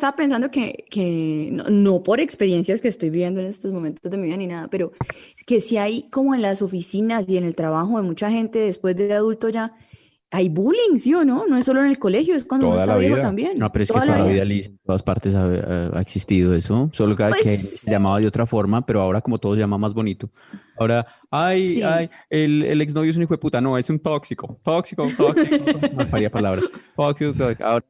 Estaba pensando que, que no, no por experiencias que estoy viviendo en estos momentos de mi vida ni nada, pero que si hay como en las oficinas y en el trabajo de mucha gente después de adulto ya, hay bullying, ¿sí o no? No es solo en el colegio, es cuando uno Toda está la viejo vida. también. No, pero es que Toda toda la vida. Liz, en todas partes ha, ha- existido eso, solo que, Pues- que se llamaba de otra forma, pero ahora como todo se llama más bonito. Ahora, ay, Sí. ay, el, el exnovio es un hijo de puta, no, es un tóxico, tóxico, tóxico, no faría palabras, tóxico, tóxico. Ahora,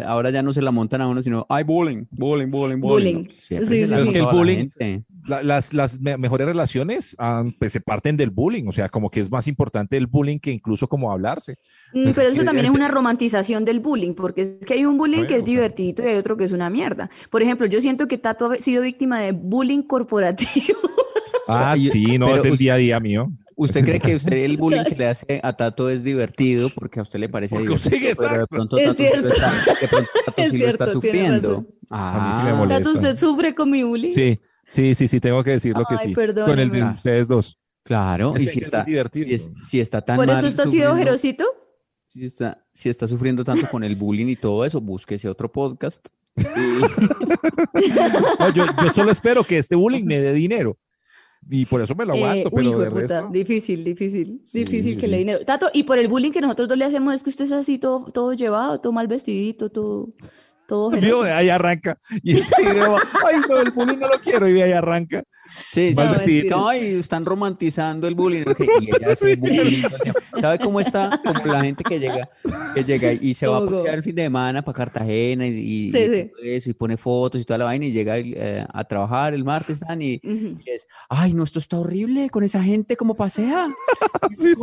ahora ya no se la montan a uno, sino, ay, bullying, bullying, bullying, bullying. Bullying. No, Sí, sí, Es que el la bullying-. La- las, las me- mejores relaciones ah, pues, se parten del bullying, o sea, como que es más importante el bullying que incluso como hablarse. Mm, Pero eso también es una romantización del bullying, porque es que hay un bullying que es sea. divertido y hay otro que es una mierda. Por ejemplo, yo siento que Tato ha sido víctima de bullying corporativo. Ah, sí, no, pero es el día a día mío. ¿Usted cree que usted el bullying que le hace a Tato es divertido porque a usted le parece Porque divertido, pero de pronto Es Tato sí lo cierto. está, de pronto Tato Es sí lo está cierto, sufriendo? razón. A mí sí me Ah, molesta. Tato, ¿usted sufre con mi bullying? Sí, sí, sí, sí, tengo que decirlo que Ay, sí. Con el de perdóneme. ustedes dos. Claro, Es y que si es está, divertido. si, es- si está tan ¿Por eso mal está sido ojerosito? si está, si está sufriendo tanto con el bullying y todo eso, búsquese otro podcast. No, yo, yo solo espero que este bullying me dé dinero. Y por eso me lo Eh, aguanto, pero de puta, resto. difícil, difícil, Sí, difícil sí, que le sí. dinero. Tato, y por el bullying que nosotros dos le hacemos es que usted es así todo, todo llevado, todo mal vestidito, todo, todo El video ojeroso. de ahí arranca. Y ese video, ay, no, el bullying no lo quiero. Y de ahí arranca. Sí, sí, vestidito. Ay, están romantizando el bullying. ok, Y ella hace bullying. ¿Sabe cómo está? Como la gente que llega, que llega y se va a pasear el fin de semana para Cartagena y, y- Sí, y sí. todo eso, y pone fotos y toda la vaina y llega eh, a trabajar el martes y, Ujú. y es, ay, no, esto está horrible con esa gente como pasea. Sí,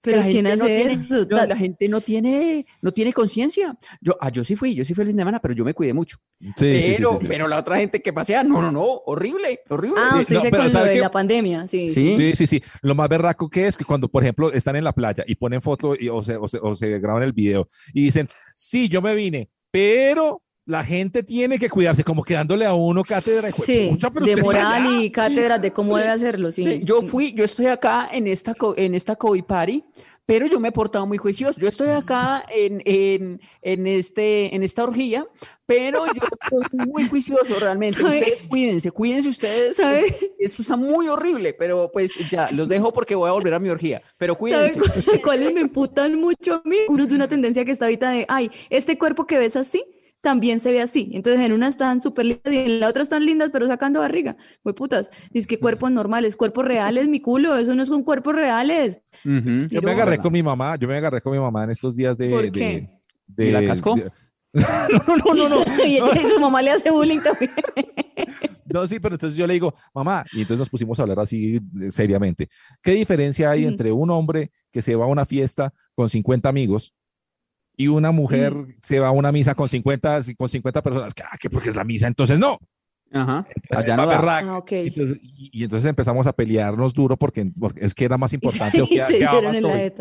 Pero la ¿quién gente no hace tiene, no, la gente no tiene, no tiene conciencia. Yo, ah, yo sí fui, yo sí fui el fin de semana, pero yo me cuidé mucho. Sí, sí, sí, pero, sí, sí. pero la otra gente que pasea, no, no, no, horrible, horrible. Ah, Sí, usted no, dice con lo ¿sabe de qué? la pandemia, sí. Sí. Sí, sí, sí. Lo más berraco que es que cuando, por ejemplo, están en la playa y ponen foto y, o, se, o, se, o se graban el video y dicen, sí, yo me vine, pero la gente tiene que cuidarse, como quedándole a uno cátedra. Sí, pucha, pero de moral y cátedras de cómo debe hacerlo, sí. Sí, yo fui, yo estoy acá en esta, en esta COVID party, pero yo me he portado muy juicioso. Yo estoy acá en, en, en, este, en esta orgía, pero yo estoy muy juicioso realmente. ¿Sabe? Ustedes cuídense, cuídense ustedes. ¿Sabe? Esto está muy horrible, pero pues ya, los dejo porque voy a volver a mi orgía. Pero ¿Sabe cuídense. cu- cuáles me emputan mucho a mí? Uno es de una tendencia que está ahorita de, ay, este cuerpo que ves así, también se ve así. Entonces en una están súper lindas y en la otra están lindas, pero sacando barriga. Muy putas. Dice que cuerpos normales, cuerpos reales, mi culo, eso no son cuerpos reales. Yo me agarré con mi mamá, yo me agarré con mi mamá en estos días de... ¿Por de- qué? de- ¿Y la cascó? de- no, no, no, no. y y su mamá le hace bullying también. No, sí, pero entonces yo le digo, mamá, y entonces nos pusimos a hablar así eh, seriamente. ¿Qué diferencia hay entre un hombre que se va a una fiesta con 50 amigos y una mujer se va a una misa con 50, con 50 personas? Ah, que porque es la misa, entonces no. Ajá. Allá no. Ah, ok. Entonces, y, y entonces empezamos a pelearnos duro porque, porque es que era más Y importante. o dieron más en.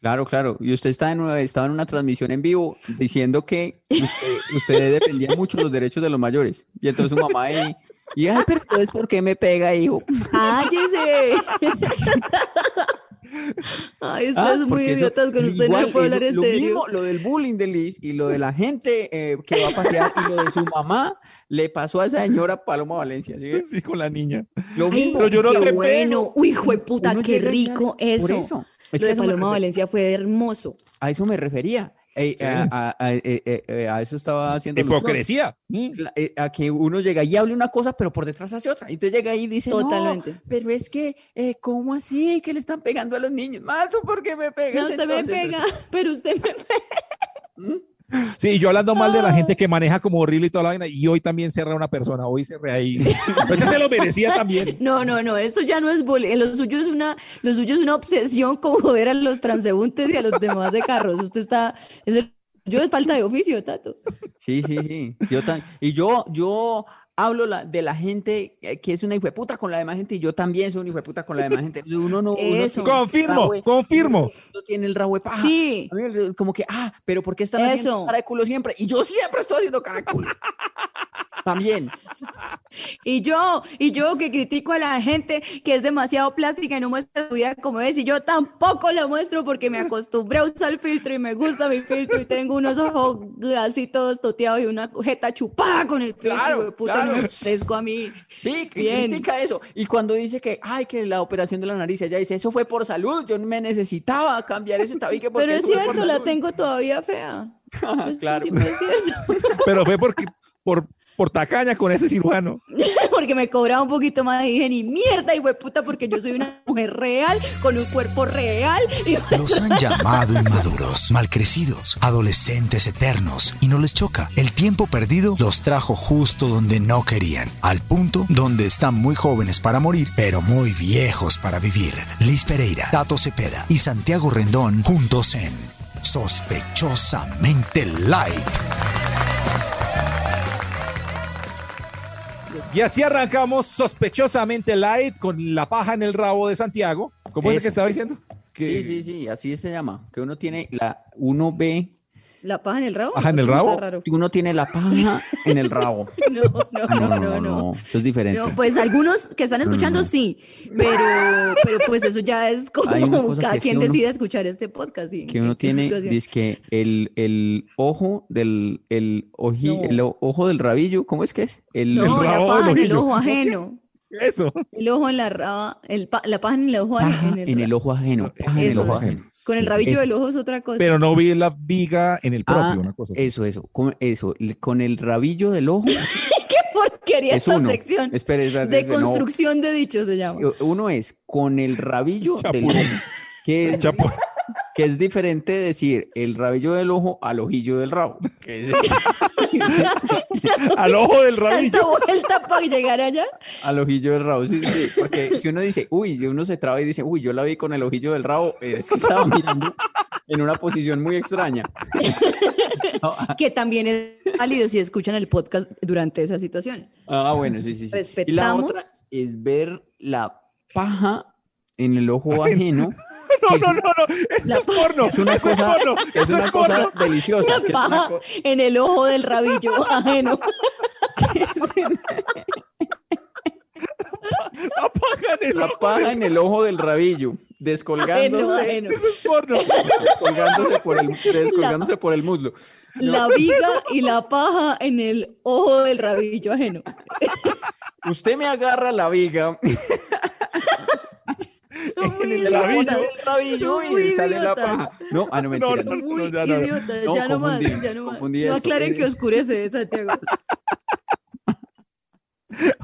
Claro, claro. Y usted está en una- estaba en una transmisión en vivo diciendo que usted, usted defendía mucho los derechos de los mayores. Y entonces su mamá ahí, y ay, pero entonces, ¿por qué me pega, hijo? ¡Cállese! Ay, ustedes Ah, son muy eso- idiotas con usted, no igual, se puede eso- hablar en lo serio. mismo, lo del bullying de Liz y lo de la gente eh, que va a pasear y lo de su mamá le pasó a esa señora Paloma Valencia. ¿sí con la niña. Lo Ay, mismo. pero yo no qué te bueno. pego. Uy, hijo de puta, Uno qué rico eso. Por eso. Es Lo que de me Paloma Valencia fue hermoso. a eso me refería. Eh, a, a- a- eh, eh, a eso estaba haciendo. Hipocresía. Mm. A que uno llega y hable una cosa, pero por detrás hace otra. Y entonces llega ahí y dice, Totalmente. no, pero es que, eh, ¿cómo así? Que le están pegando a los niños. Mato, ¿por qué me pegas? No, usted me entonces?" pega, pero usted me pega. Sí, y yo hablando mal de la gente que maneja como horrible y toda la vaina, y hoy también cerré a una persona, hoy cerré ahí. Pues se lo merecía también. No, no, no, eso ya no es bullying. Lo suyo es una, lo suyo es una obsesión como joder a los transeúntes y a los demás de carros. Usted está, es el- yo es falta de oficio, Tato. Sí, sí, sí. Yo tan- y yo, yo hablo la- de la gente eh, que es una hijueputa con la demás gente y yo también soy una hijueputa con la demás gente. Uno no. uno Eso. tiene el Confirmo, rabo de- confirmo. Uno tiene el rabo de paja. Sí. A mí el- como que, ah, pero ¿por qué están haciendo Eso. cara de culo siempre? Y yo siempre estoy haciendo cara de culo. También. Y yo, y yo que critico a la gente que es demasiado plástica y no muestra su vida como es, y yo tampoco la muestro porque me acostumbré a usar el filtro y me gusta mi filtro y tengo unos ojos así todos toteados y una jeta chupada con el filtro, Claro, puta, no claro. me parezco a mí. Sí, que Bien. critica eso. Y cuando dice que, ay, que la operación de la nariz, ella dice, eso fue por salud, yo me necesitaba cambiar ese tabique porque Pero es cierto, la salud". tengo todavía fea. Claro. sí fue cierto. Pero fue porque, por, por tacaña con ese cirujano. Porque me cobraba un poquito más y dije, ni mierda, hijo de puta, porque yo soy una mujer real, con un cuerpo real. Y Los han llamado inmaduros, malcrecidos, adolescentes eternos y no les choca. El tiempo perdido los trajo justo donde no querían, al punto donde están muy jóvenes para morir, pero muy viejos para vivir. Liz Pereira, Tato Cepeda y Santiago Rendón juntos en Sospechosamente Light. Y así arrancamos sospechosamente light con la paja en el rabo de Santiago. ¿Cómo es Eso. que estaba diciendo? Que- Sí, sí, sí, así se llama. Que uno tiene la, uno ve, ¿La paja en el rabo? ¿Paja en el rabo? raro. uno tiene la paja en el rabo. No, no, no, no, no. Eso es diferente. No, pues algunos que están escuchando sí, pero, pero pues eso ya es como cada que es que quien uno- decide escuchar este podcast. sí, que uno tiene, dice que el, el ojo del, el, oji- No. el o- ojo del rabillo, ¿cómo es que es? El, No, el la rabo paja del en el ojo ajeno. Eso. El ojo en la raba, el pa- la paja en el ojo paja en el, en ra- el ojo ajeno. paja en el ojo ajeno. Con el rabillo Eh, del ojo es otra cosa. Pero no vi la viga en el propio, Ah, una cosa así. Eso, eso, con eso, con el rabillo del ojo ¿Qué porquería es esta uno. sección? Espere, de no. construcción de dichos se llama. Uno es con el rabillo del ojo, que es, Chapo- que es diferente decir el rabillo del ojo al ojillo del rabo. que es- al ojo del Tanta rabillo. vuelta para llegar allá. al ojillo del rabo, sí, sí, porque si uno dice, uy, y uno se traba y dice, uy, yo la vi con el ojillo del rabo, es que estaba mirando en una posición muy extraña. No, Que también es válido si escuchan el podcast durante esa situación. Ah, bueno, sí, sí, sí. Y la Respetamos. otra es ver la paja en el ojo ajeno. No, es no, no, no. Eso es porno. Es una eso es cosa, porno. es Eso una es cosa porno. deliciosa. Una es paja co- en el ojo del rabillo ajeno. La paja en el La ojo. paja en el ojo del rabillo, descolgándose, Ajeno, ajeno. Eso es porno. descolgándose, por el, descolgándose por el muslo. La viga y la paja en el ojo del rabillo ajeno. Usted me agarra la viga en el rabillo. rabillo y le sale la paja. No, ah, no, mentira. no, no. Muy ya no, no. idiotas. No, ya no más, ya no más. No esto. aclaren Eh, que oscurece, Santiago.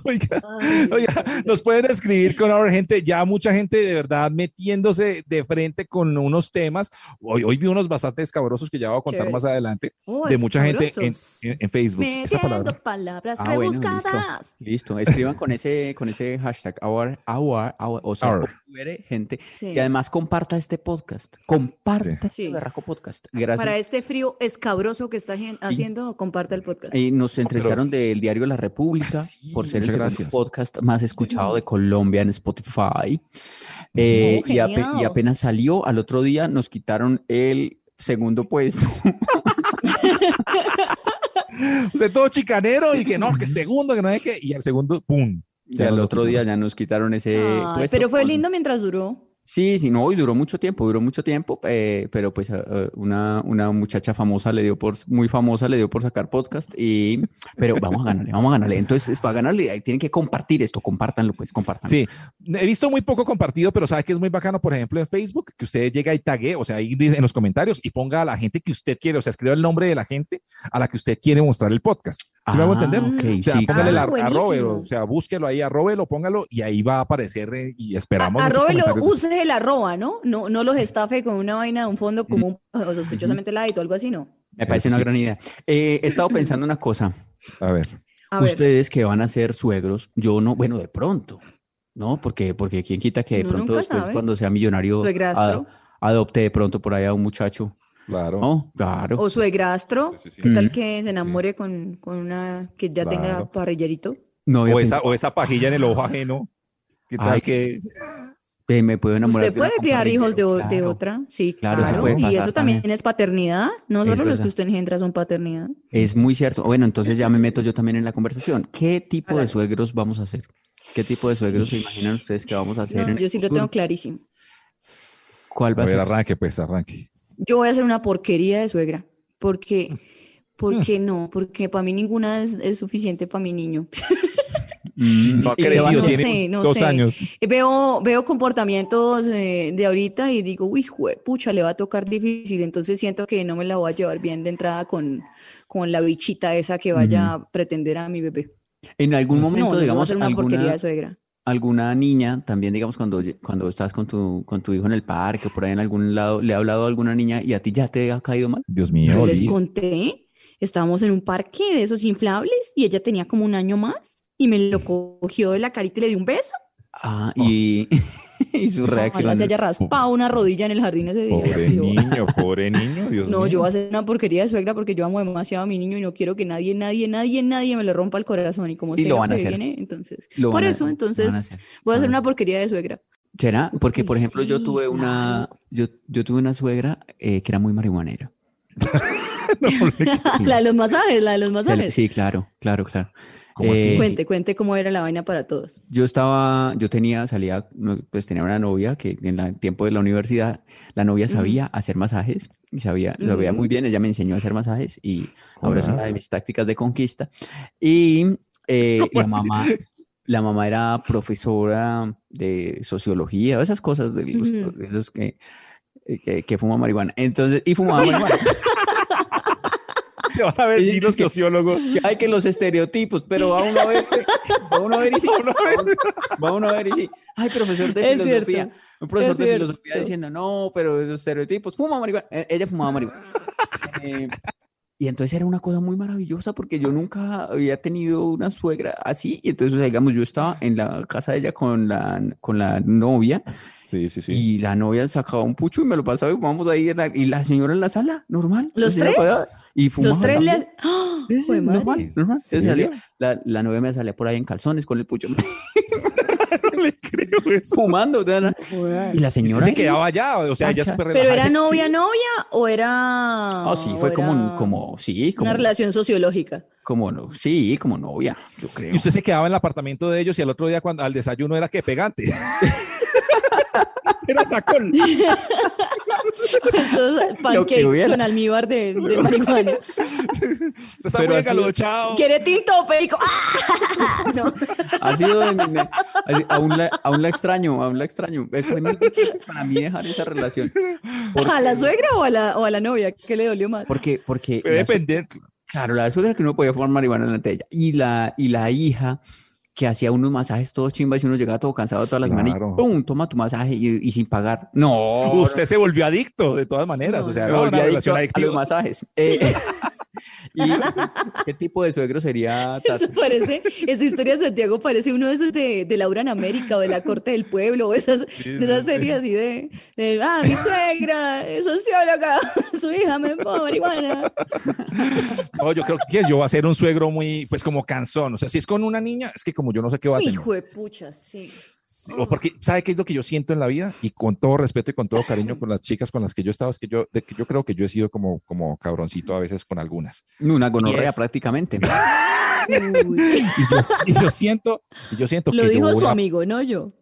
Oiga, Ay, oiga, nos pueden escribir con ahora gente, ya mucha gente de verdad metiéndose de frente con unos temas. Hoy, hoy vi unos bastante escabrosos que ya voy a contar Chévere. más adelante Oh, de mucha gente en, en- en Facebook. Esa palabra. palabras Ah, bueno, listo. escriban con ese, con ese hashtag, our, our, our, o sea, Our. Gente. Sí. Y además comparta este podcast. Comparta este Sí. berraco podcast. Gracias. Para este frío escabroso que está haciendo, comparta el podcast. Y nos entrevistaron del diario La República Ah, sí, por ser el muchas segundo gracias. podcast más escuchado de Colombia en Spotify. Eh, y, ape- y genial. apenas salió, al otro día nos quitaron el segundo puesto. Usted todo chicanero y que no, que segundo, que no es que, y al segundo, ¡pum! Y Ya al nos otro quitaron. día ya nos quitaron ese Ay, puesto. pero fue con- lindo mientras duró. Sí, sí, no, y duró mucho tiempo, duró mucho tiempo, eh, pero pues eh, eh, una, una muchacha famosa le dio por, muy famosa le dio por sacar podcast y, pero vamos a ganarle, vamos a ganarle. Entonces, para ganarle, ahí tienen que compartir esto, compártanlo, pues, compártanlo. Sí, he visto muy poco compartido, pero sabe que es muy bacano, por ejemplo, en Facebook, que usted llega y tague, o sea, ahí dice en los comentarios y ponga a la gente que usted quiere, o sea, escriba el nombre de la gente a la que usted quiere mostrar el podcast. ¿Sí me hago Ah, entender? ok, O sea, sí, póngale claro. la- a Robert, o sea, búsquelo ahí, arróbelo, póngalo y ahí va a aparecer eh, y esperamos. Arróbelo, comentarios. Use el arroba, ¿no? No, no los estafe con una vaina, un fondo común o sospechosamente light o algo así, ¿no? Me parece una gran idea. Eh, he estado pensando una cosa, A ver. A ver, ustedes que van a ser suegros, yo no, bueno, de pronto, ¿no? Porque, porque quién quita que de pronto después sabe. cuando sea millonario Suegrastro. a- adopte de pronto por ahí a un muchacho Claro. No, claro. O suegrastro, Sí, sí, sí. ¿qué tal que se enamore con, con una que ya tenga parrillerito? No O esa, o esa pajilla en el ojo ajeno. ¿Qué tal Ay, que eh, me puedo enamorar Usted de una puede criar hijos de, de otra, sí, Claro, claro. eso puede y eso también, también. es paternidad, no solo los que usted engendra son paternidad. Es muy cierto. Bueno, entonces ya me meto yo también en la conversación. ¿Qué tipo de suegros vamos a hacer? ¿Qué tipo de suegros se imaginan ustedes que vamos a hacer? No, en yo sí lo tengo clarísimo. ¿Cuál va A a ver, ser? arranque, pues, arranque. Yo voy a hacer una porquería de suegra, porque, porque no, porque para mí ninguna es, es suficiente para mi niño. Mm, No ha ¿y qué va a crecido, tiene sé, no dos sé. años. Veo, veo comportamientos eh, de ahorita y digo, uy, jue- pucha, le va a tocar difícil. Entonces siento que no me la voy a llevar bien de entrada con, con la bichita esa que vaya a pretender a mi bebé. En algún momento, no, digamos, una porquería alguna, de suegra. alguna niña, también digamos cuando, cuando estás con tu, con tu hijo en el parque o por ahí en algún lado, le ha hablado a alguna niña y a ti ya te ha caído mal. Dios mío, Yo les conté, estábamos en un parque de esos inflables y ella tenía como un año más y me lo cogió de la carita y le dio un beso. Ah, y, y su Ojalá reacción. se haya raspado una rodilla en el jardín ese día. Pobre Yo- niño, pobre niño, Dios No, mío. yo voy a hacer una porquería de suegra porque yo amo demasiado a mi niño y no quiero que nadie, nadie, nadie, nadie me le rompa el corazón. Y como Y lo van a hacer. viene, entonces, Lo por van a- eso, a entonces, hacer, voy a hacer a una porquería de suegra. ¿Será? Porque, por ejemplo, yo sí, tuve una, yo, yo tuve una suegra eh, que era muy marihuanera. La de los masajes, la de los masajes. Sí, claro, claro, claro. ¿Cómo así? Eh, Cuente, cuente cómo era la vaina para todos. Yo estaba, yo tenía, salía, pues tenía una novia que en el tiempo de la universidad, la novia sabía hacer masajes y sabía, lo sabía muy bien, ella me enseñó a hacer masajes y ahora es una de mis tácticas de conquista. Y eh, ¿Cómo la así? mamá, la mamá era profesora de sociología, esas cosas de los, Ujú. de esos que, que, que fuma marihuana. Entonces, y fumaba marihuana. Se van a ver Y- ni los que- sociólogos. que hay que los estereotipos, pero va uno a ver, va uno a ver y sí, va uno- va uno a ver y sí. Ay, profesor de Es filosofía, cierto, un profesor es de filosofía diciendo, no, pero los estereotipos, fuma marihuana. Eh, Ella fumaba marihuana. Eh, y entonces era una cosa muy maravillosa porque yo nunca había tenido una suegra así. Y entonces, o sea, digamos, yo estaba en la casa de ella con la, con la novia Sí, sí, sí. y la novia sacaba un pucho y me lo pasaba y fumábamos ahí en la- y la señora en la sala, normal. ¿Los tres? parada, Y Los tres. Sí, sí, Jue madre. normal, normal. ¿En Entonces salía- la, la novia me salía por ahí en calzones con el pucho no le creo eso. fumando. Y la señora. se quedaba allá, o sea, ella súper ¿Pero era relajada. novia, novia o era... Ah, sí, fue como, era como, sí, como, Una relación sociológica. como, no, sí, como novia, yo creo. Y usted se quedaba en el apartamento de ellos y al otro día cuando al desayuno era que pegante. era sacón. Estos pancakes con almíbar de, de marihuana. Usted está Pero muy engalochado. ¿Quiere tinto o perico? ¡Ah! No. Ha sido de mi- me- así, aún, la, aún la extraño, aún la extraño. Fue muy difícil para mí dejar esa relación. ¿A la suegra o a la, o a la novia? ¿Qué le dolió más? Porque, porque la su- claro, la suegra que no podía fumar marihuana delante de ella. Y la, y la hija que hacía unos masajes todos chimbas y uno llegaba todo cansado todas las semanas y Claro. ¡pum! Toma tu masaje y, y sin pagar. No, Usted se volvió adicto de todas maneras. No, o sea, una adicto a los masajes. Eh, ¿Y qué tipo de suegro sería Tato? Eso parece, esa historia de Santiago parece uno de esos de, de Laura en América o de la corte del pueblo o esas, de esas series así de, de, ah, mi suegra, es socióloga, su hija me fuma marihuana. No, yo creo que yo voy a ser un suegro muy, pues como cansón. O sea, si es con una niña, es que como yo no sé qué va a tener. Hijo de pucha, sí. Sí, o porque, ¿sabe qué es lo que yo siento en la vida? Y con todo respeto y con todo cariño con las chicas con las que yo estaba, es que yo, de que yo creo que yo he sido como, como cabroncito a veces con algunas. Una gonorrea prácticamente. Y yo, y yo siento, y yo siento Lo que yo dijo voy, su a, amigo, no yo.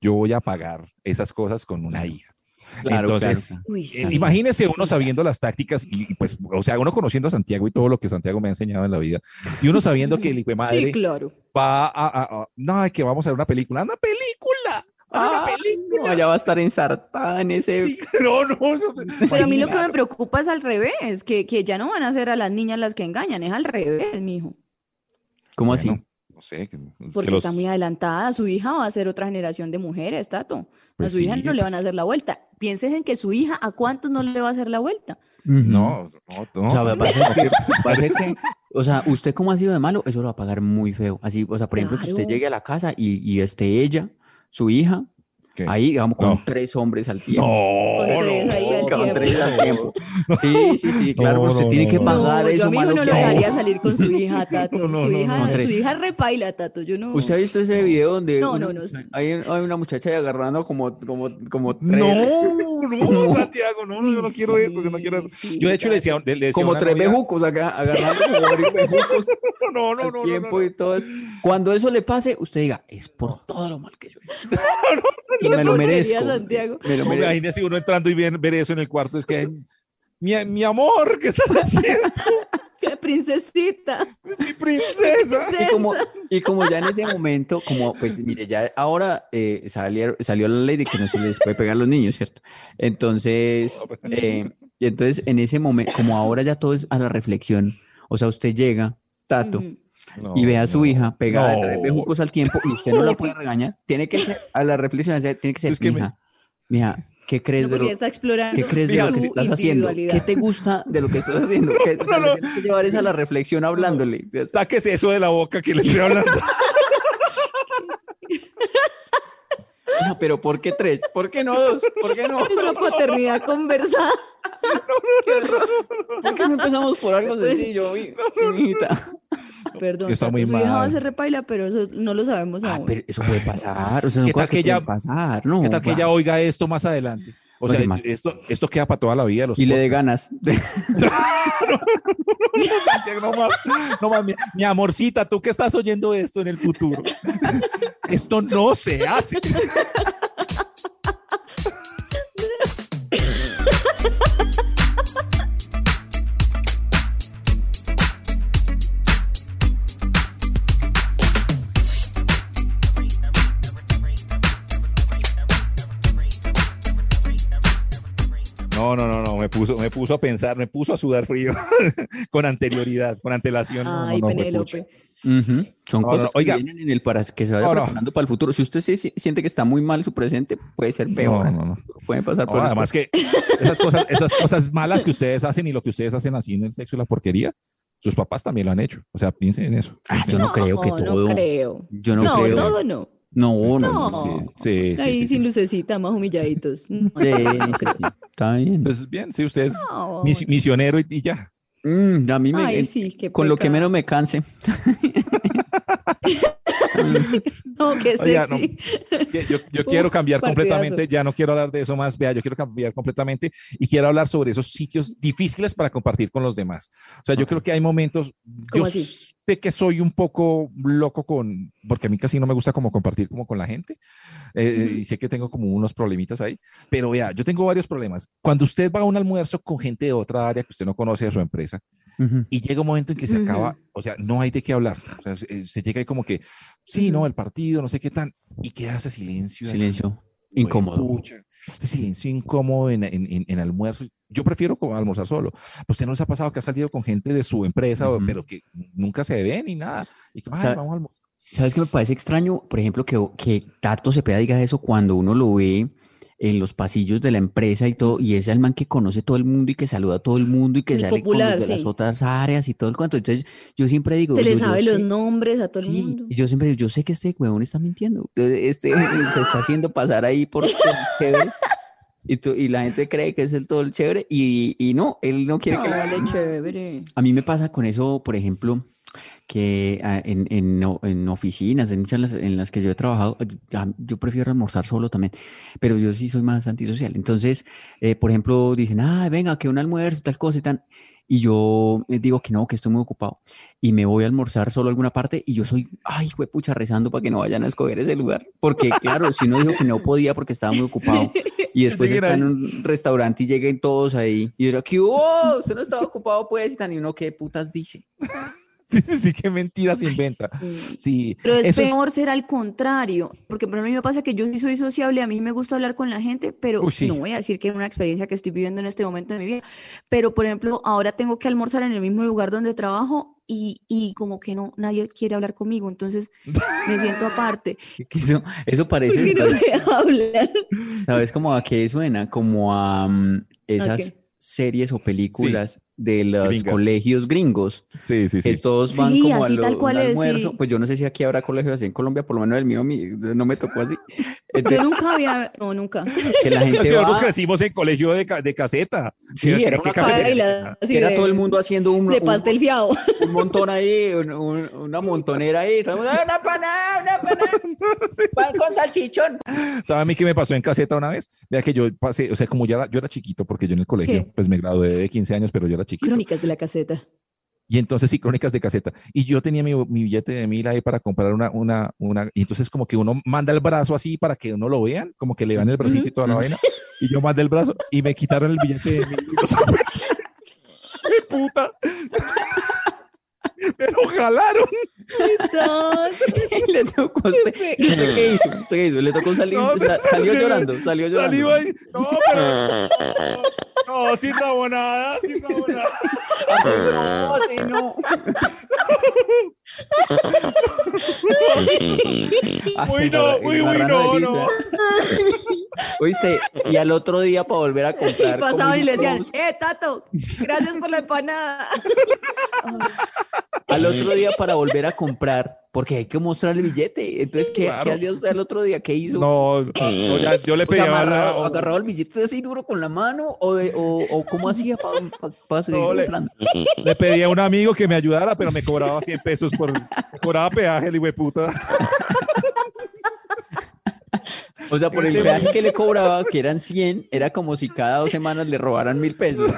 yo voy a pagar esas cosas con una hija. Claro, Entonces, claro, Uy, Eh, sí. Imagínese uno sabiendo las tácticas y, y, pues, o sea, uno conociendo a Santiago y todo lo que Santiago me ha enseñado en la vida, y uno sabiendo que el hijo de madre Sí, claro. Va a, a- a- no, que vamos a ver una película, una película, una Ah, película. no, ya va a estar ensartada en ese. No, no, no. Pero a mí lo que me preocupa es al revés, que, que ya no van a ser a las niñas las que engañan, es al revés, mijo. ¿Cómo así? No sé, que, que Porque los- está muy adelantada. Su hija va a ser otra generación de mujeres, Tato. A Pues su hija no le van a pues. hacer la vuelta. Pienses en que su hija, ¿a cuántos no le va a hacer la vuelta? No, no, no, O sea, va, a ser que, va a ser que- o sea, usted como ha sido de malo, eso lo va a pagar muy feo. Así, o sea, por ejemplo, que usted llegue a la casa y, y esté ella, su hija, ¿Qué? Ahí, digamos, con No. tres hombres al tiempo. Con No, tres al Con tiempo. tres al tiempo. Sí, sí, sí, claro, No, no, tiene no, que no. pagar No, yo eso a mi hijo no lo dejaría salir con su hija, Tato. No, no, su, no, hija, no, su hija repaila, Tato. Yo no. ¿Usted ha visto ese video donde No, no, no. hay, hay una muchacha ahí agarrando como, como, como tres, No, no, Santiago, no, yo no quiero eso, yo no quiero eso. sí, Yo de hecho le decía, le, decía como tres bejucos acá, agarrando como varios bejucos No, no, no, no, tiempo no, y todo eso. Cuando eso le pase, usted diga, es por todo lo mal que yo he hecho. Y me lo merezco. Santiago. Me lo merezco. Imagínese uno entrando y ver, ver eso en el cuarto, es que mi, mi amor, ¿qué estás haciendo? Qué princesita. Mi princesa. Y como, y como ya en ese momento, como pues mire, ya ahora eh, salió, salió la ley de que no se les puede pegar a los niños, ¿cierto? Entonces, eh, y entonces en ese momento, como ahora ya todo es a la reflexión, o sea, usted llega, Tato. No, y ve a su no. hija pegada de tres No. bejucos al tiempo y usted no la puede regañar, tiene que ser, a la reflexión, tiene que ser, Es que me- mija, mija, ¿qué crees No, de lo está explorando ¿Qué crees de Mija, lo que estás haciendo? ¿Qué te gusta de lo que estás haciendo? ¿Qué, o sea, que llevar esa a la reflexión hablándole. Sáquese eso de la boca que le estoy hablando. No, pero ¿por qué tres? ¿Por qué no dos? ¿Por qué no? Esa paternidad conversada. ¿Por qué no empezamos por algo sencillo, mi- mijita? Perdón, Está muy su hija va a mal. ser repaila, pero eso no lo sabemos Ah, aún. pero eso puede pasar. O sea, son ¿Qué tal cosas que, que pasar. No, ¿Qué tal que ella oiga esto más adelante? O sea, esto, esto queda para toda la vida. Los Y le dé ganas. No más, no más, mi, mi amorcita, tú que estás oyendo esto en el futuro. Esto no se hace. Puso, me puso a pensar, me puso a sudar frío con anterioridad, con antelación. Ay, no, no, Penélope. Son No, cosas no, oiga. que vienen en el para que se vaya preparando para el futuro. Si usted se siente que está muy mal su presente, puede ser peor. No, no, no. Puede pasar No, por además que esas cosas, esas cosas malas que ustedes hacen y lo que ustedes hacen así en el sexo y la porquería, sus papás también lo han hecho. O sea, piensen en eso. Ah, yo no, creo que todo. No creo. Yo no, No, creo. todo no. No, no, No. Sí, sí, Ahí sí, sí. sin lucecita, más humilladitos. No, Sí. Está bien. Pues bien, sí, ustedes no. mis- misionero y, y ya. Mm, a mí me, Ay, sí, qué con lo que menos me canse. No, qué Oiga, no, Yo, yo quiero cambiar completamente, ya no quiero hablar de eso más, vea, yo quiero cambiar completamente y quiero hablar sobre esos sitios difíciles para compartir con los demás. O sea, yo creo que hay momentos, yo ¿Cómo así? sé que soy un poco loco con, porque a mí casi no me gusta como compartir como con la gente eh, y sé que tengo como unos problemitas ahí, pero vea, yo tengo varios problemas. Cuando usted va a un almuerzo con gente de otra área que usted no conoce de su empresa, Y llega un momento en que se acaba, o sea, no hay de qué hablar. O sea, se, se llega ahí como que, sí, no, Ujú. el partido, no sé qué tan, y queda ese silencio. ahí, Silencio. Incómodo. pucha, ese silencio incómodo en, en, en- en almuerzo. Yo prefiero como almorzar solo. Pues usted no se ha pasado que ha salido con gente de su empresa, pero que nunca se ve ni nada. Y que, "Ay, sea, vamos a almorzar". ¿Sabes qué me parece extraño? Por ejemplo, que, que Tato Cepeda diga eso cuando uno lo ve en los pasillos de la empresa y todo, y es el man que conoce todo el mundo y que saluda a todo el mundo y que sale popular, con los de las otras áreas y todo el cuento. Entonces, yo siempre digo, Se le yo- sabe los sé- nombres a todo el mundo. y yo siempre digo, yo sé que este huevón está mintiendo. Este se está haciendo pasar ahí por chévere. Y, tú- y la gente cree que es el todo el chévere y, y no, él no quiere No, que le- vale, chévere. A mí me pasa con eso, por ejemplo, que ah, en, en, en oficinas, en muchas las- en las que yo he trabajado, yo, yo prefiero almorzar solo también, pero yo sí soy más antisocial. Entonces, eh, por ejemplo, dicen, ah, venga, que un almuerzo, tal cosa y tal. Y yo eh, digo que no, que estoy muy ocupado. Y me voy a almorzar solo a alguna parte y yo soy, ay, pucha, rezando para que no vayan a escoger ese lugar. Porque, claro, si uno dijo que no podía porque estaba muy ocupado y después Lleguen está en un restaurante y lleguen todos ahí y yo ¿qué hubo? Usted no estaba ocupado, pues, y tan, y uno, ¿qué putas dice? Sí, sí, sí, qué mentira se inventa. Sí. Pero es peor ser al contrario, porque por a mí me pasa que yo sí soy sociable, a mí me gusta hablar con la gente, pero Uy, sí. no voy a decir que es una experiencia que estoy viviendo en este momento de mi vida. Pero, por ejemplo, ahora tengo que almorzar en el mismo lugar donde trabajo y, y como que no, nadie quiere hablar conmigo, entonces me siento aparte. Eso, eso parece, no ¿sabes? me hablan. ¿sabes cómo a qué suena? Como a mm, esas, series o películas de los Gringas. colegios gringos, Sí, sí, que sí. todos van Sí, como a así lo- tal cual un es, almuerzo. sí. Pues yo no sé si aquí habrá colegios así en Colombia, por lo menos el mío mi- no me tocó así. Entonces, Yo nunca había, no, nunca. que la gente Sí, nosotros va, crecimos en colegio de, de caseta. Sí, ¿Qué- era qué una? Baila, que era de- todo el mundo haciendo un, de un- pastel fiado. un montón ahí, un- un- una montonera ahí. "Ah, una panada, una panada, pan con salchichón. ¿Sabe a mí qué me pasó en caseta una vez? Vea que yo pasé, o sea, como ya era- yo era chiquito, porque yo en el colegio, ¿Qué? pues me gradué de 15 años, pero yo era chiquito. Crónicas de la caseta. Y entonces sí, crónicas de caseta. Y yo tenía mi, mi billete de mil ahí para comprar una, una, una, y entonces como que uno manda el brazo así para que uno lo vean, como que le vean el bracito y toda la vaina. Y yo mandé el brazo y me quitaron el billete de mil. ¡Qué puta! Me lo jalaron. le tocó usted. ¿Y qué hizo? ¿Usted qué hizo? Le tocó salir, No, sa- salió llorando, salió llorando. Salí ahí. No, pero. No, sin rabonada, sin rabonada. No, así no. Así Uy, no, uy, uy, no, no. ¿Oíste? Y al otro día para volver a comprar. como Pasaban y le decían, eh, Tato, gracias por la empanada. Al otro día para volver a comprar, porque hay que mostrar el billete. Entonces, ¿qué, Claro. ¿qué hacía usted al otro día? ¿Qué hizo? No, no, ya, yo le O pedí sea, a amarrado, la- agarrado el billete así duro con la mano o, de- o, o cómo hacía para seguir No, le- comprando. Le pedí a un amigo que me ayudara, pero me cobraba 100 pesos por. Me cobraba peaje, el hijo de puta. O sea, por el peaje que le cobraba, que eran 100, era como si cada dos semanas le robaran mil pesos.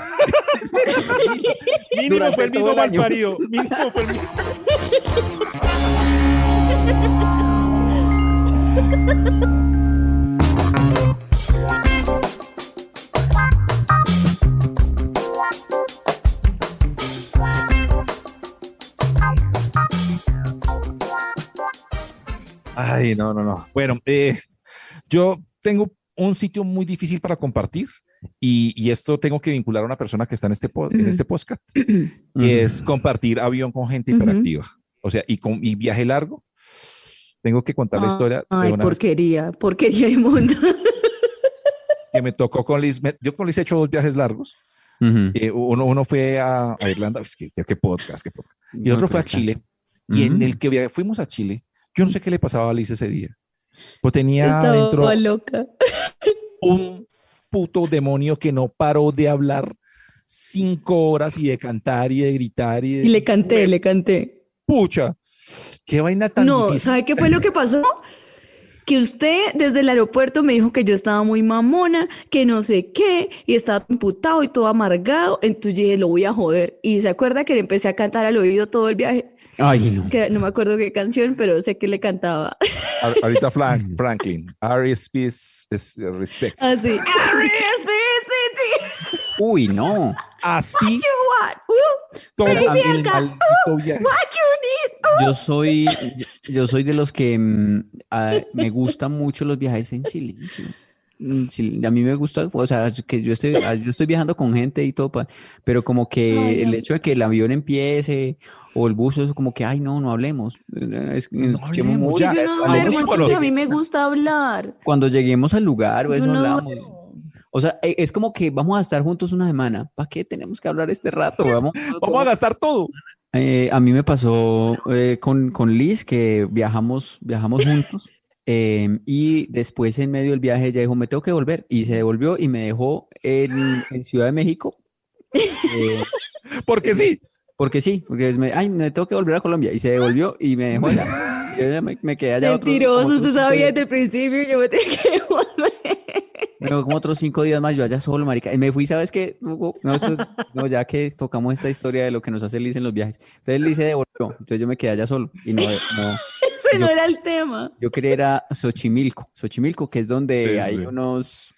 Mínimo fue el mismo el año. malparido. Mínimo fue el mismo. Ay, no, no, no. Bueno, eh, yo tengo un sitio muy difícil para compartir y, y esto tengo que vincular a una persona que está en este, po- en este podcast y es compartir avión con gente hiperactiva. O sea, y con y viaje largo. Tengo que contar la historia de Ay, una vez porquería, porquería inmunda. que me tocó con Liz. me- yo con Liz he hecho dos viajes largos. Eh, uno, uno fue a, a Irlanda, es que, qué podcast, qué podcast. Y No, otro fue a. Chile. Y en el que via- fuimos a Chile, yo no sé qué le pasaba a Liz ese día. Pues tenía Estaba dentro loca. un puto demonio que no paró de hablar cinco horas y de cantar y de gritar y de Y le canté, le canté. pucha. Qué vaina tan No, difícil. ¿sabe qué fue lo que pasó? Que usted desde el aeropuerto me dijo que yo estaba muy mamona, que no sé qué, y estaba imputado y todo amargado. Entonces dije, lo voy a joder. Y se acuerda que le empecé a cantar al oído todo el viaje, Ay, no. que no me acuerdo qué canción, pero sé que le cantaba Ahor- Ahorita Frank, Franklin, RSP eh, respect. así. R.S.P.C.T. Uy, no. Así You want, uh, todo el maldito viaje. what you need. Yo soy, yo soy de los que mm, ah, me gustan mucho los viajes en silencio. Mm, sí, a mí me gusta, o sea, que yo estoy, ah, yo estoy viajando con gente y todo, pa- pero como que Ay, el no. hecho de que el avión empiece o el bus, eso como que, ay, no, no hablemos. Es- ya. No con los- entonces a mí me gusta hablar. Cuando lleguemos al lugar, o Yo eso no hablamos. O sea, e- es como que vamos a estar juntos una semana. ¿Para qué tenemos que hablar este rato? Vamos, Vamos a gastar todo. Eh, a mí me pasó eh, con, con Liz que viajamos, viajamos juntos em, y después en medio del viaje ella dijo, me tengo que volver y se devolvió y me dejó en, en Ciudad de México. eh, Porque sí. porque sí, porque me, ay, me tengo que volver a Colombia y se devolvió y me dejó allá. Yo ya me, me quedé allá Mentiroso, usted sabía desde el principio yo me tenía que volver. Dejó como otros cinco días más yo allá solo, marica. Y me fui, ¿sabes qué? No, ya que tocamos esta historia de lo que nos hace Liz en los viajes. Entonces Liz se devolvió, entonces yo me quedé allá solo y no, no, Ese no era el tema. Yo quería ir a Xochimilco, Xochimilco, que es donde Sí, hay sí. unos,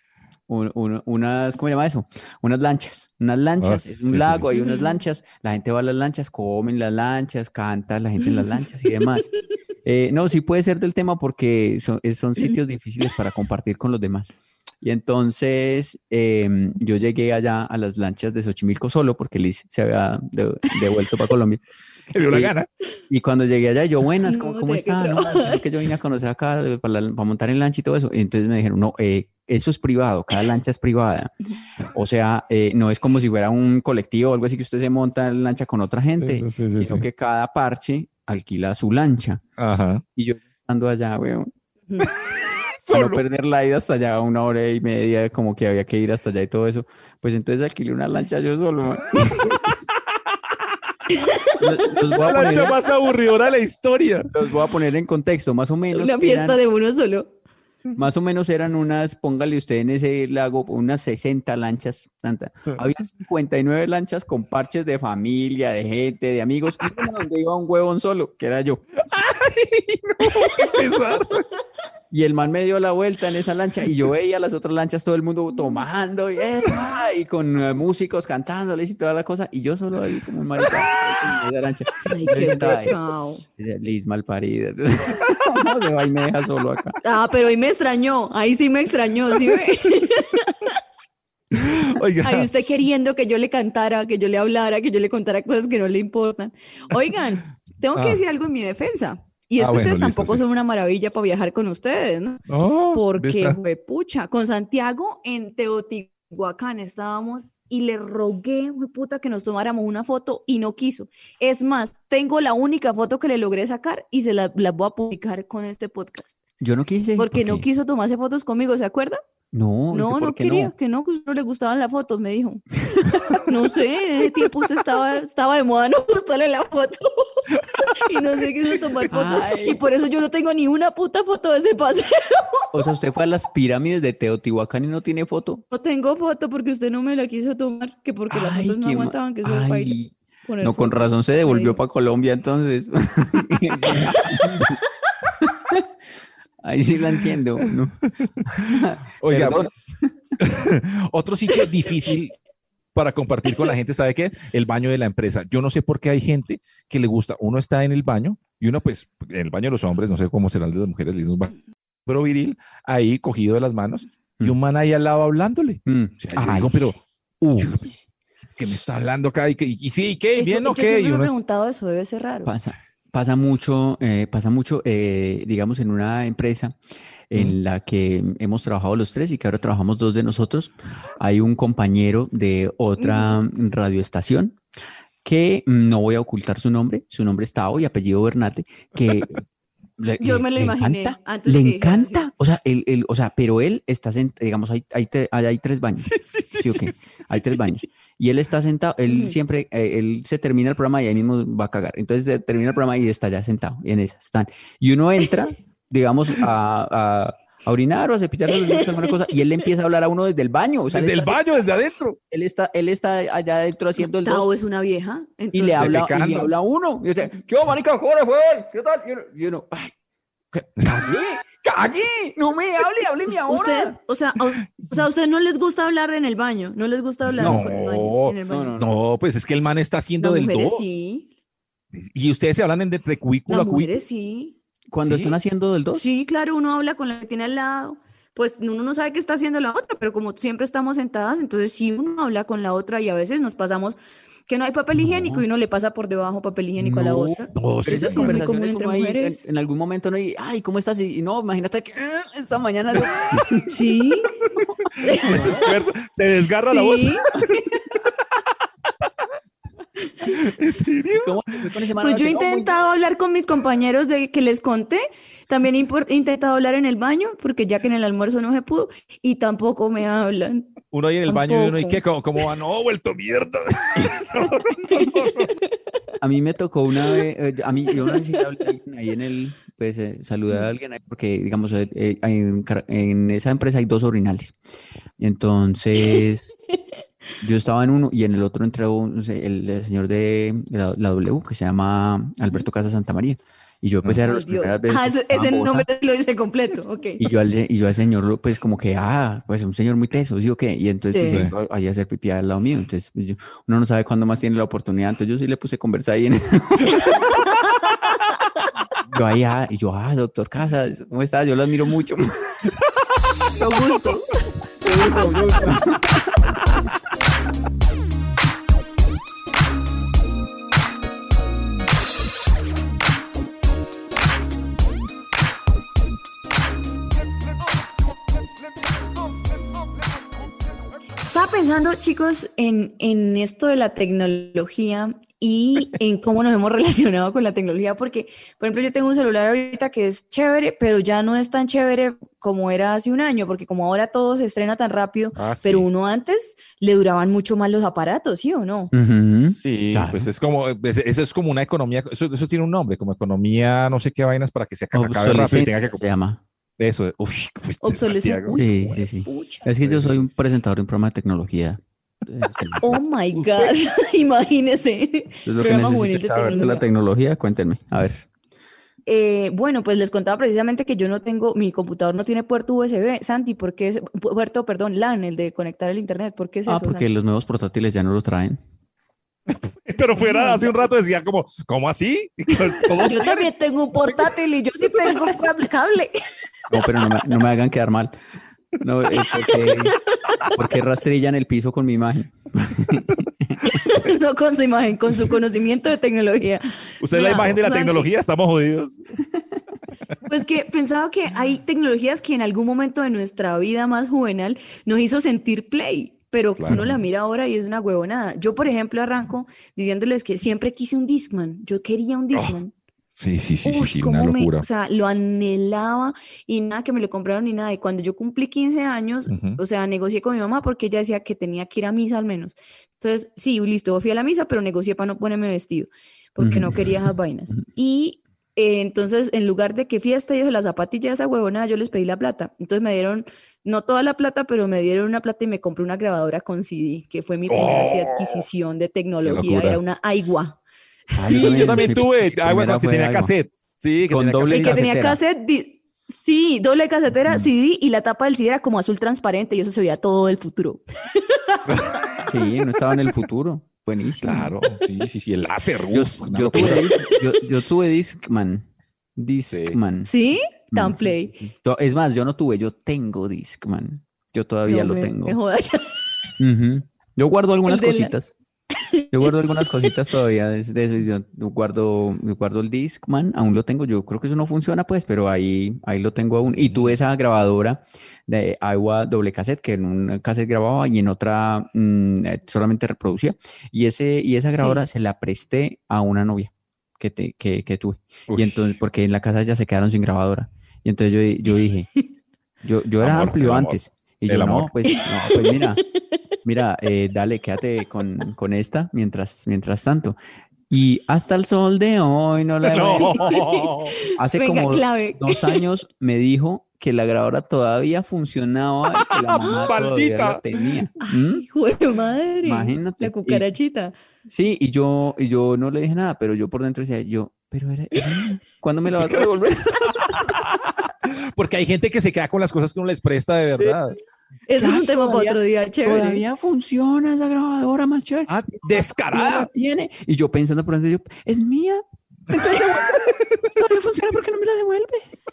un- un- unas, ¿cómo se llama eso? Unas lanchas, unas lanchas, Ah, es un sí, lago, sí. hay unas lanchas, la gente va a las lanchas, comen las lanchas, canta la gente en las lanchas y demás. Eh, no, sí puede ser del tema porque son, son sitios difíciles para compartir con los demás. Y entonces em, yo llegué allá a las lanchas de Xochimilco solo porque Liz se había de- devuelto para Colombia. Le dio la gana. Y cuando llegué allá, yo, buenas, ¿cómo, No, cómo que está? No, es que yo vine a conocer acá eh, para, la- para montar en lancha y todo eso. Y entonces me dijeron, no, eh, eso es privado, cada lancha es privada. O sea, eh, no es como si fuera un colectivo o algo así que usted se monta en lancha con otra gente, Sí, sí, sí, sino sí. que cada parche alquila su lancha. Ajá. Y yo estando allá, weón, Para no perder la ida hasta allá, una hora y media, como que había que ir hasta allá y todo eso, pues entonces alquilé una lancha yo solo. man. Los- los voy a La lancha poner- más aburridora de la historia. los voy a poner en contexto, más o menos. Una fiesta eran- de uno solo. Más o menos eran unas, póngale usted en ese lago, unas 60 lanchas. Tanta. Había 59 lanchas con parches de familia, de gente, de amigos, y una donde iba un huevón solo, que era yo. Y el man me dio la vuelta en esa lancha y yo veía las otras lanchas, todo el mundo tomando y, eh, y con eh, músicos cantándoles y toda la cosa, y yo solo ahí como un marica en esa lancha. Ay, qué ahí. Liz malparida. No se va y me deja solo acá. Ah, pero ahí me extrañó. Ahí sí me extrañó, ¿sí ve? Oiga, Ahí usted queriendo que yo le cantara, que yo le hablara, que yo le contara cosas que no le importan. Oigan, tengo que Ah. decir algo en mi defensa. Y es Ah, que bueno, ustedes listo, tampoco sí. son una maravilla para viajar con ustedes, ¿no? Oh, Porque, fue pucha, con Santiago en Teotihuacán estábamos y le rogué, fue puta, que nos tomáramos una foto y no quiso. Es más, tengo la única foto que le logré sacar y se la, la voy a publicar con este podcast. Yo no quise. Porque ¿por no quiso tomarse fotos conmigo, ¿se acuerda? No, ¿y No, no quería, que no, que no le gustaban las fotos, me dijo. No sé, en ese tiempo usted estaba, estaba de moda no gustarle la foto. Y no sé quiso tomar fotos. Ay. Y por eso yo no tengo ni una puta foto de ese paseo. O sea, usted fue a las pirámides de Teotihuacán y no tiene foto. No tengo foto porque usted no me la quiso tomar, que porque las Ay, fotos no qué ma- aguantaban, que eso es Ay, baile. poner no, con razón se devolvió para Colombia entonces. Ahí sí la entiendo. ¿no? Oiga, otro sitio difícil para compartir con la gente, ¿sabe qué? El baño de la empresa. Yo no sé por qué hay gente que le gusta, uno está en el baño y uno pues en el baño de los hombres, no sé cómo será el de las mujeres, le dicen un baño, pero viril, ahí cogido de las manos y un man ahí al lado hablándole. Mm. O sea, yo digo, pero uh, yo- que me está hablando acá y, que, y, y sí, ¿y qué? Eso- ¿Bien o yo Y me he uno es- preguntado eso, debe ser raro. pasa, pasa mucho, eh, pasa mucho, eh, digamos, en una empresa en la que hemos trabajado los tres y que ahora trabajamos dos de nosotros. Hay un compañero de otra radioestación que mm, no voy a ocultar su nombre, su nombre es Tao y apellido Bernate, que le- Yo le- me lo le imaginé encanta, antes le que dijera encanta, o sea, él, él- o sea, pero él está, sent- digamos, hay, hay, tre- hay- tres baños. Sí, sí, sí, ¿Sí o sí, qué? sí, Hay tres baños. Y él está sentado, él Ujú. siempre, eh, él se termina el programa y ahí mismo va a cagar. Entonces se termina el programa y está ya sentado. Y en esas están. Y uno entra, digamos, a, a, a orinar o a cepillar los dientes, alguna cosa, y él le empieza a hablar a uno desde el baño. O sea, Desde el está- baño, desde adentro. Él está, él está allá adentro haciendo el Tao dos es una vieja. y le habla, y le habla a uno. Y dice, ¿qué onda, marica? ¿Cómo fue hoy? ¿Qué tal? Y uno, y uno, ay, cagué, cagué, no me hable, hábleme Usted, ahora. o sea, a, o sea, a ustedes no les gusta hablar en el baño, no les gusta hablar No, con el baño- en el no, baño. no, No, pues es que el man está haciendo Las del mujeres 2. sí, Y ustedes se hablan en de entre cubículo las a cubículo. mujeres sí. Cuando ¿Sí? están haciendo del dos. Sí, claro, uno habla con la que tiene al lado. Pues uno no sabe qué está haciendo la otra, pero como siempre estamos sentadas, entonces sí uno habla con la otra y a veces nos pasamos que no hay papel higiénico y uno le pasa por debajo papel higiénico a la No, otra. No, Pero sí, esas sí conversaciones entre ahí, en, mujeres. en algún momento no y, ay, ¿cómo estás? Y, y no, imagínate que "Ah, esta mañana Sí, se desgarra la voz. ¿En serio? ¿cómo te fue con ese man Pues yo he? No, muy intentado hablar con mis compañeros de que les conté, también he intentado hablar en el baño, porque ya que en el almuerzo no se pudo, y tampoco me hablan. Uno ahí en el baño y uno, ¿y qué? ¿Cómo, cómo va? No, vuelto mierda. A mí me tocó una vez, eh, a mí, yo una vez ahí en el, pues eh, saludé a alguien ahí porque, digamos, eh, eh, en, en esa empresa hay dos orinales. Entonces, yo estaba en uno y en el otro entró no el, el señor de la, la W, que se llama Alberto Casa Santa María. Y yo, pues, era Ay, las Dios. primeras veces Ah, eso- ese nombre lo dice completo, ok. Y yo, al, y yo al señor, pues como que, ah, pues un señor muy teso, ¿sí o qué? Y entonces, Sí. pues, ahí a hacer pipí al lado mío. Entonces, pues, yo- uno no sabe cuándo más tiene la oportunidad. Entonces, yo sí le puse a conversar ahí en Yo ahí, ah, y yo, ah, doctor Casas, ¿cómo está? Yo lo admiro mucho. Con gusto. pensando, chicos, en, en esto de la tecnología y en cómo nos hemos relacionado con la tecnología, porque, por ejemplo, yo tengo un celular ahorita que es chévere, pero ya no es tan chévere como era hace un año, porque como ahora todo se estrena tan rápido, Ah, sí. pero uno antes le duraban mucho más los aparatos, ¿sí o no? Ujú. Sí, Claro. pues es como, es- eso es como una economía, eso, eso tiene un nombre, como economía, no sé qué vainas para que se acabe rápido y tenga que se llama. Eso. Uf, pues, Obsolescencia. Santiago. Sí, sí, sí. pucha. Es que yo soy un presentador de un programa de tecnología. Eh, Oh my God, imagínese. Es lo que necesito de saber de la tecnología. Cuéntenme. A ver. Eh, bueno, pues les contaba precisamente que yo no tengo, mi computador no tiene puerto USB. Santi, ¿por qué es pu- puerto, perdón, LAN, el de conectar el internet? ¿Por qué es Ah, eso, porque Santi? los nuevos portátiles ya no lo traen. Pero fuera, hace un rato decía como, ¿cómo así? Pues, Yo también tengo un portátil y yo sí tengo un cable. cable. No, pero no me, no me hagan quedar mal. No, es porque, porque rastrillan el piso con mi imagen. no con su imagen, con su conocimiento de tecnología. Usted es la imagen de la tecnología, estamos jodidos. Pues que pensaba que hay tecnologías que en algún momento de nuestra vida más juvenil nos hizo sentir play, pero Claro. uno la mira ahora y es una huevonada. Yo, por ejemplo, arranco diciéndoles que siempre quise un Discman. Yo quería un Discman. Sí, sí, sí, sí, Uy, sí, cómo una me- locura. o sea, lo anhelaba y nada que me lo compraron ni nada. Y cuando yo cumplí 15 años, Ujú. o sea, negocié con mi mamá porque ella decía que tenía que ir a misa al menos. Entonces, sí, listo, fui a la misa, pero negocié para no ponerme vestido porque no Ujú. quería esas vainas. Y eh, entonces, en lugar de que fiesta y eso, las zapatillas, esa huevona, yo les pedí la plata. Entonces me dieron, no toda la plata, pero me dieron una plata y me compré una grabadora con CD, que fue mi primera ¡Oh! adquisición de tecnología. Era una Aigua. Ah, Sí, yo también tuve, ah, bueno, que tenía algo. cassette. Sí, que Con tenía doble cassette. que tenía casetera. cassette, sí, doble casetera, CD, y la tapa del CD era como azul transparente y eso se veía todo el futuro. Sí, no estaba en el futuro. Buenísimo. Claro, sí, sí, sí, el láser. Yo, uf, yo tuve, yo, yo tuve Discman. Discman. ¿Sí? Tan sí. play. Es más, yo no tuve, yo tengo Discman. Yo todavía No lo me- tengo. me joda ya. Yo guardo algunas la- cositas. Yo guardo algunas cositas todavía de, de eso. Yo guardo, yo guardo el Discman, aún lo tengo. Yo creo que eso no funciona, pues, pero ahí, ahí lo tengo aún. Y tuve esa grabadora de agua doble cassette, que en un cassette grababa y en otra mm, eh, solamente reproducía. Y, ese, y esa grabadora se la presté a una novia que, te, que, que tuve. Uy, Y entonces, porque en la casa ya se quedaron sin grabadora. Y entonces yo, yo dije, yo, yo era Amor, amplio antes. Y yo, no, pues, no, pues mira, mira, eh, dale, quédate con, con esta mientras, mientras tanto. Y hasta el sol de hoy no la he no. Hace Venga, como clave. dos años me dijo que la grabadora todavía funcionaba y que la mamá todavía Maldita. la tenía. ¿Mm? Hijo de madre. Imagínate. La Y- cucarachita. Sí, y yo, y yo no le dije nada, pero yo por dentro decía, yo, pero era, era. ¿cuándo me la vas a devolver? Porque hay gente que se queda con las cosas que uno les presta de verdad. Eso es un tema para todavía- otro día, chévere. Todavía funciona esa grabadora más chévere. Ah, ¿Quién la descarada. tiene? Y yo pensando por dentro, yo, es mía. Entonces, todavía funciona porque no me la devuelves.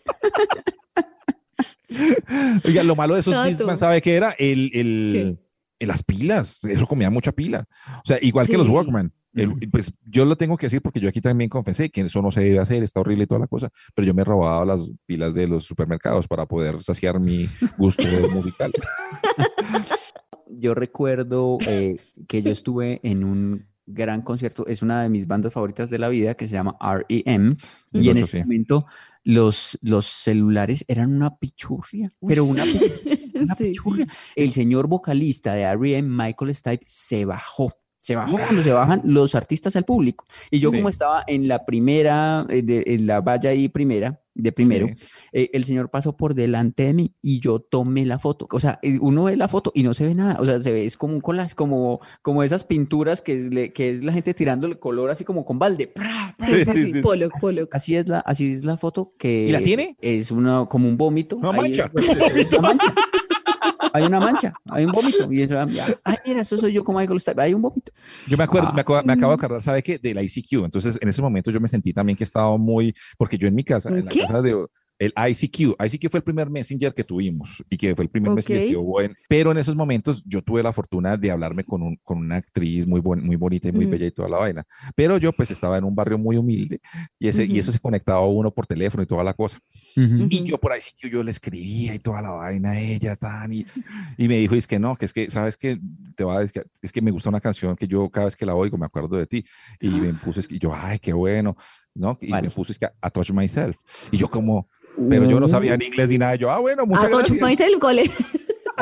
Oiga, lo malo de esos. Discman, ¿sabe qué era? El, el, el- las pilas. Eso comía mucha pila. O sea, igual que los Sí. Walkman. El- pues yo lo tengo que decir porque yo aquí también confesé que eso no se debe hacer, está horrible y toda la cosa, pero yo me robaba las pilas de los supermercados para poder saciar mi gusto musical. Yo recuerdo eh, que yo estuve en un gran concierto, es una de mis bandas favoritas de la vida que se llama R.E.M. Y en ese sí. momento los, los celulares eran una pichurria, pero una, pichurria. El señor vocalista de R.E.M., Michael Stipe, se bajó. Se bajó cuando se bajan los artistas al público. Y yo Sí. como estaba en la primera, eh, de- en la valla ahí primera, de primero, Sí. eh, el señor pasó por delante de mí y yo tomé la foto. O sea, eh, uno ve la foto y no se ve nada. O sea, se ve, es como un collage, como, como esas pinturas que es, le- que es la gente tirando el color así como con balde. Así, es la, así es la foto que ¿Y la tiene? es una, como un vómito. Una Ahí mancha. es- una mancha. Hay una mancha, hay un vómito. Y eso, ay, mira, eso soy yo con Michael Stipe. Hay un vómito. Yo me acuerdo, me, Ah. acabo, me acabo de acordar, ¿sabe qué? Del ICQ. Entonces, en ese momento yo me sentí también que estaba muy, porque yo en mi casa, ¿Un en la casa de el ICQ. ICQ fue el primer messenger que tuvimos y que fue el primer messenger Ok. que hubo en, pero en esos momentos yo tuve la fortuna de hablarme con, un, con una actriz muy, buen- muy bonita y muy Ujú. bella y toda la vaina, pero yo pues estaba en un barrio muy humilde y, ese, y Ujú. eso se conectaba a uno por teléfono y toda la cosa. Ujú. Y Ujú. yo por ICQ yo le escribía y toda la vaina a ella, tan, y, y me dijo, es que no, que es que, ¿sabes que Te va a decir, es que me gusta una canción que yo cada vez que la oigo me acuerdo de ti. Y me puso, es que yo, ay, qué bueno, ¿no? Y Vale. me puso, es que a touch myself. Y yo como, pero yo no sabía ni inglés ni nada. Yo, ah, bueno, muchas A touch gracias. myself, cole.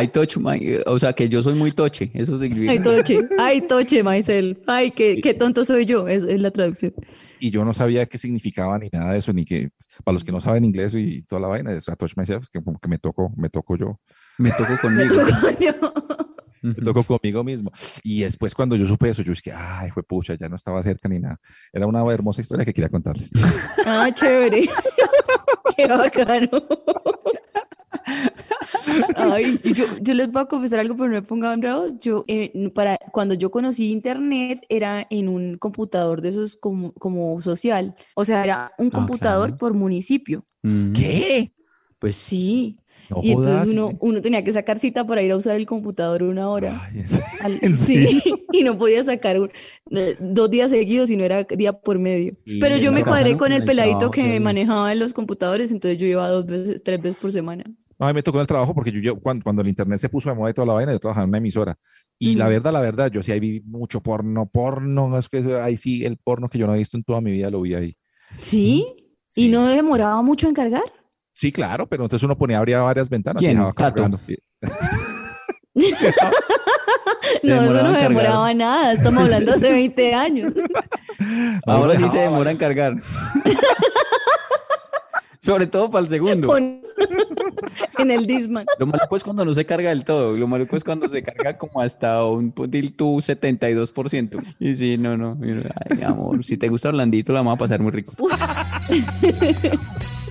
I touch my, o sea, que yo soy muy toche, eso significa. Ay, toche. Ay, toche myself. Ay, qué, qué tonto soy yo. Es, es la traducción. Y yo no sabía qué significaba ni nada de eso, ni que, para los que no saben inglés y toda la vaina, es a touch myself, es que como que me tocó, me tocó yo. Me toco conmigo. Coño. Me tocó conmigo mismo. Y después cuando yo supe eso, yo dije, ay, fue pucha, ya no estaba cerca ni nada. Era una hermosa historia que quería contarles. Ah, chévere. Qué bacano. Ay, yo, yo les voy a confesar algo, pero no me pongan bravos. Yo, eh, para, cuando yo conocí internet, era en un computador de esos como, como social. O sea, era un Ah, computador por municipio. Mm, ¿Qué? Pues Sí. No y jodas. entonces uno, uno tenía que sacar cita para ir a usar el computador una hora. Ay, al- ¿en sí, y no podía sacar un- dos días seguidos, sino era día por medio. Y Pero yo me cuadré ¿no? con el el peladito trabajo, que manejaba en los computadores, entonces yo iba dos veces, tres veces por semana. No, a mí me tocó en el trabajo porque yo, yo cuando, cuando el internet se puso de moda y toda la vaina, yo trabajaba en una emisora. Y la verdad, la verdad, yo sí ahí vi mucho porno, porno, es que ahí sí, el porno que yo no he visto en toda mi vida lo vi ahí. ¿Sí? ¿Y Sí. no demoraba mucho en cargar? Sí, claro, pero entonces uno ponía, abría varias ventanas y ¿Quién? dejaba Tato. cargando. No, eso no cargar. demoraba nada, estamos hablando hace 20 años. Ahora sí se dejaba demora en cargar. Sobre todo para el segundo. Con- en el Disman. Lo maluco es cuando no se carga del todo. Lo maluco es cuando se carga como hasta un tú 72%. Y sí, no, no. mira, Ay, amor, si te gusta blandito, la vamos a pasar muy rico.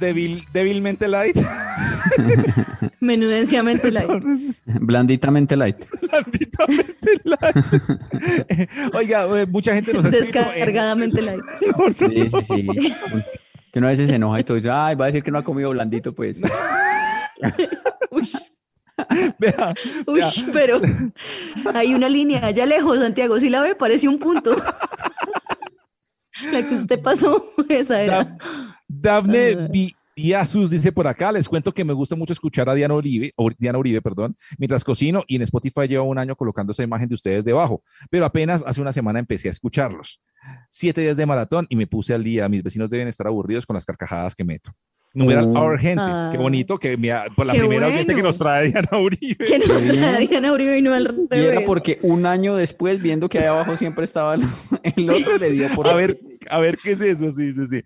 débil, débilmente light. Menudenciamente light. Blanditamente light. Blanditamente light. Oiga, eh, mucha gente nos ha Descargadamente light. Sí, sí, sí. Que uno a veces se enoja y todo dice, ay, va a decir que no ha comido blandito, pues. Uy, Vea, uy, vea. pero hay una línea allá lejos, Santiago. Si la ve, parece un punto. La que usted pasó, esa era. Da- Dafne Ah. Di- dice por acá, les cuento que me gusta mucho escuchar a Diana Uribe, o Diana Uribe, perdón, mientras cocino y en Spotify llevo un año colocando esa imagen de ustedes debajo, pero apenas hace una semana empecé a escucharlos. Siete días de maratón y me puse al día. Mis vecinos deben estar aburridos con las carcajadas que meto. Numeral Oh. Our Gente, qué Ah. bonito que por la Qué primera oyente que bueno. nos trae Diana Uribe. Que nos Sí. trae Diana Uribe y no al Y era revés. porque un año después, viendo que ahí abajo siempre estaba el, el otro, le dio por... A ver, a ver qué es eso, sí, sí, sí.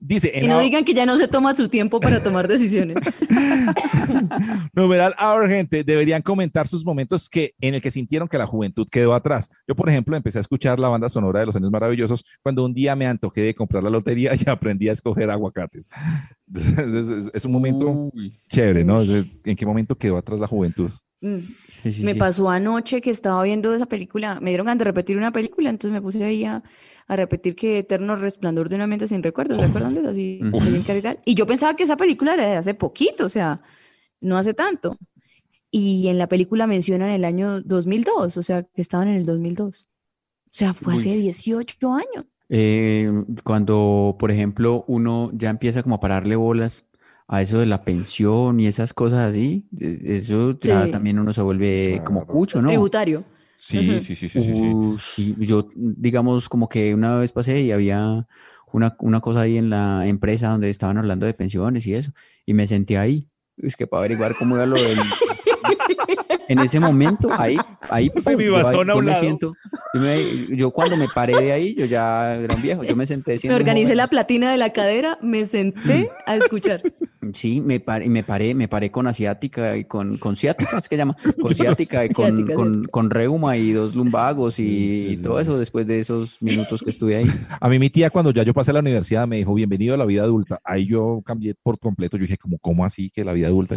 Dice, no Our- digan que ya no se toma su tiempo para tomar decisiones. Numeral Our Gente, deberían comentar sus momentos que, en el que sintieron que la juventud quedó atrás. Yo, por ejemplo, empecé a escuchar la banda sonora de Los Años Maravillosos cuando un día me antojé de comprar la lotería y aprendí a escoger aguacates. Es, es- es un momento Uy, chévere, ¿no? ¿En qué momento quedó atrás la juventud? Mm. sí, sí, Me sí. pasó anoche que estaba viendo esa película, me dieron ganas de repetir una película, entonces me puse ahí a, a repetir que Eterno Resplandor de una mente sin recuerdos, ¿se acuerdan de eso? Así, y yo pensaba que esa película era de hace poquito, o sea, no hace tanto. Y en la película mencionan el año 2002, o sea, que estaban en el 2002. O sea, fue hace Uy. 18 años. Eh, cuando, por ejemplo, uno ya empieza como a pararle bolas a eso de la pensión y esas cosas así, eh, eso ya Sí. también uno se vuelve como cucho, ¿no? Tributario. Sí, sí, sí, sí, sí, sí. Uh, sí, yo, digamos, como que una vez pasé y había una, una cosa ahí en la empresa donde estaban hablando de pensiones y eso, y me senté ahí. Es que para averiguar cómo iba lo del... en ese momento, ahí, ahí, pum, mi yo ahí- yo un me lado. siento, yo, me- yo cuando me paré de ahí, yo ya era un viejo, yo me senté Me organicé la platina de la cadera, me senté a escuchar. Sí, me paré, me paré, me paré con asiática y con, con ciática, es que llama, con ciática y con, Ciática, con, ciática. con reuma y dos lumbagos y, todo eso después de esos minutos que estuve ahí. A mí mi tía cuando ya yo pasé a la universidad me dijo, bienvenido a la vida adulta. Ahí yo cambié por completo. Yo dije, como, ¿cómo así que la vida adulta?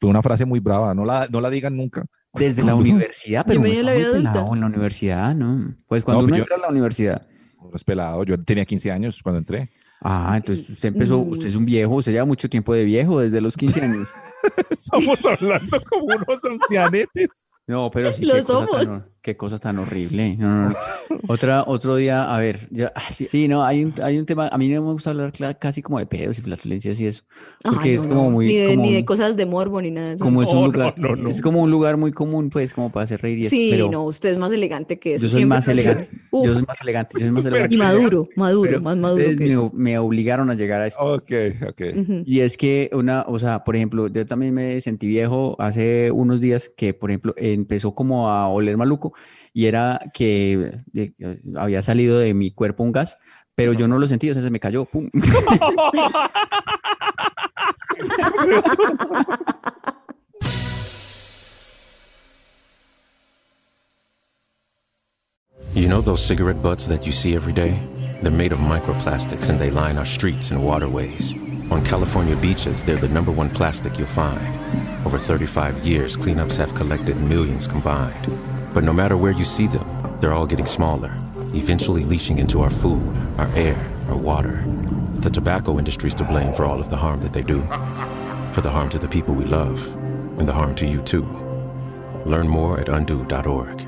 Fue una frase muy brava. No la, no la digan nunca. Desde la universidad, pero no Bienvenido a está muy pelado en la universidad, ¿no? Pues cuando No, uno pues yo- entra a la universidad. Es pelado. Yo tenía 15 años cuando entré. Ah, entonces usted empezó, Mm. usted es un viejo, usted lleva mucho tiempo de viejo, desde los 15 años. Estamos hablando como unos ancianetes. No, pero sí, Lo somos. tan, qué cosa tan horrible. No, no, no. Otra, otro día, a ver, ya, ah, sí, sí, no, hay un, hay un tema, a mí no me gusta hablar casi como de pedos y flatulencias y eso, porque Ay, es no, como no, muy, Ni de, como ni de un- cosas de morbo ni nada de eso. como es un No, lugar, no, no, no. es como un lugar muy común, pues, como para hacer reír y eso, Sí, pero no, usted es más elegante que eso. yo soy siempre más elegante, Uf, yo soy más elegante, yo soy más elegante. y maduro, maduro, pero más maduro ustedes que me, eso. me obligaron a llegar a esto. Ok, ok. Y es que una, o sea, por ejemplo, yo también me sentí viejo hace unos días que, por ejemplo, empezó como a oler maluco y era que eh, había salido de mi cuerpo un gas, pero yo no lo sentí, o sea, se me cayó, pum. You know those cigarette butts that you see every day? They're made of microplastics and they line our streets and waterways. On California beaches, they're the number one plastic you'll find. Over 35 years, cleanups have collected millions combined. But no matter where you see them, they're all getting smaller, eventually leaching into our food, our air, our water. The tobacco industry's to blame for all of the harm that they do. For the harm to the people we love, and the harm to you too. Learn more at undo.org.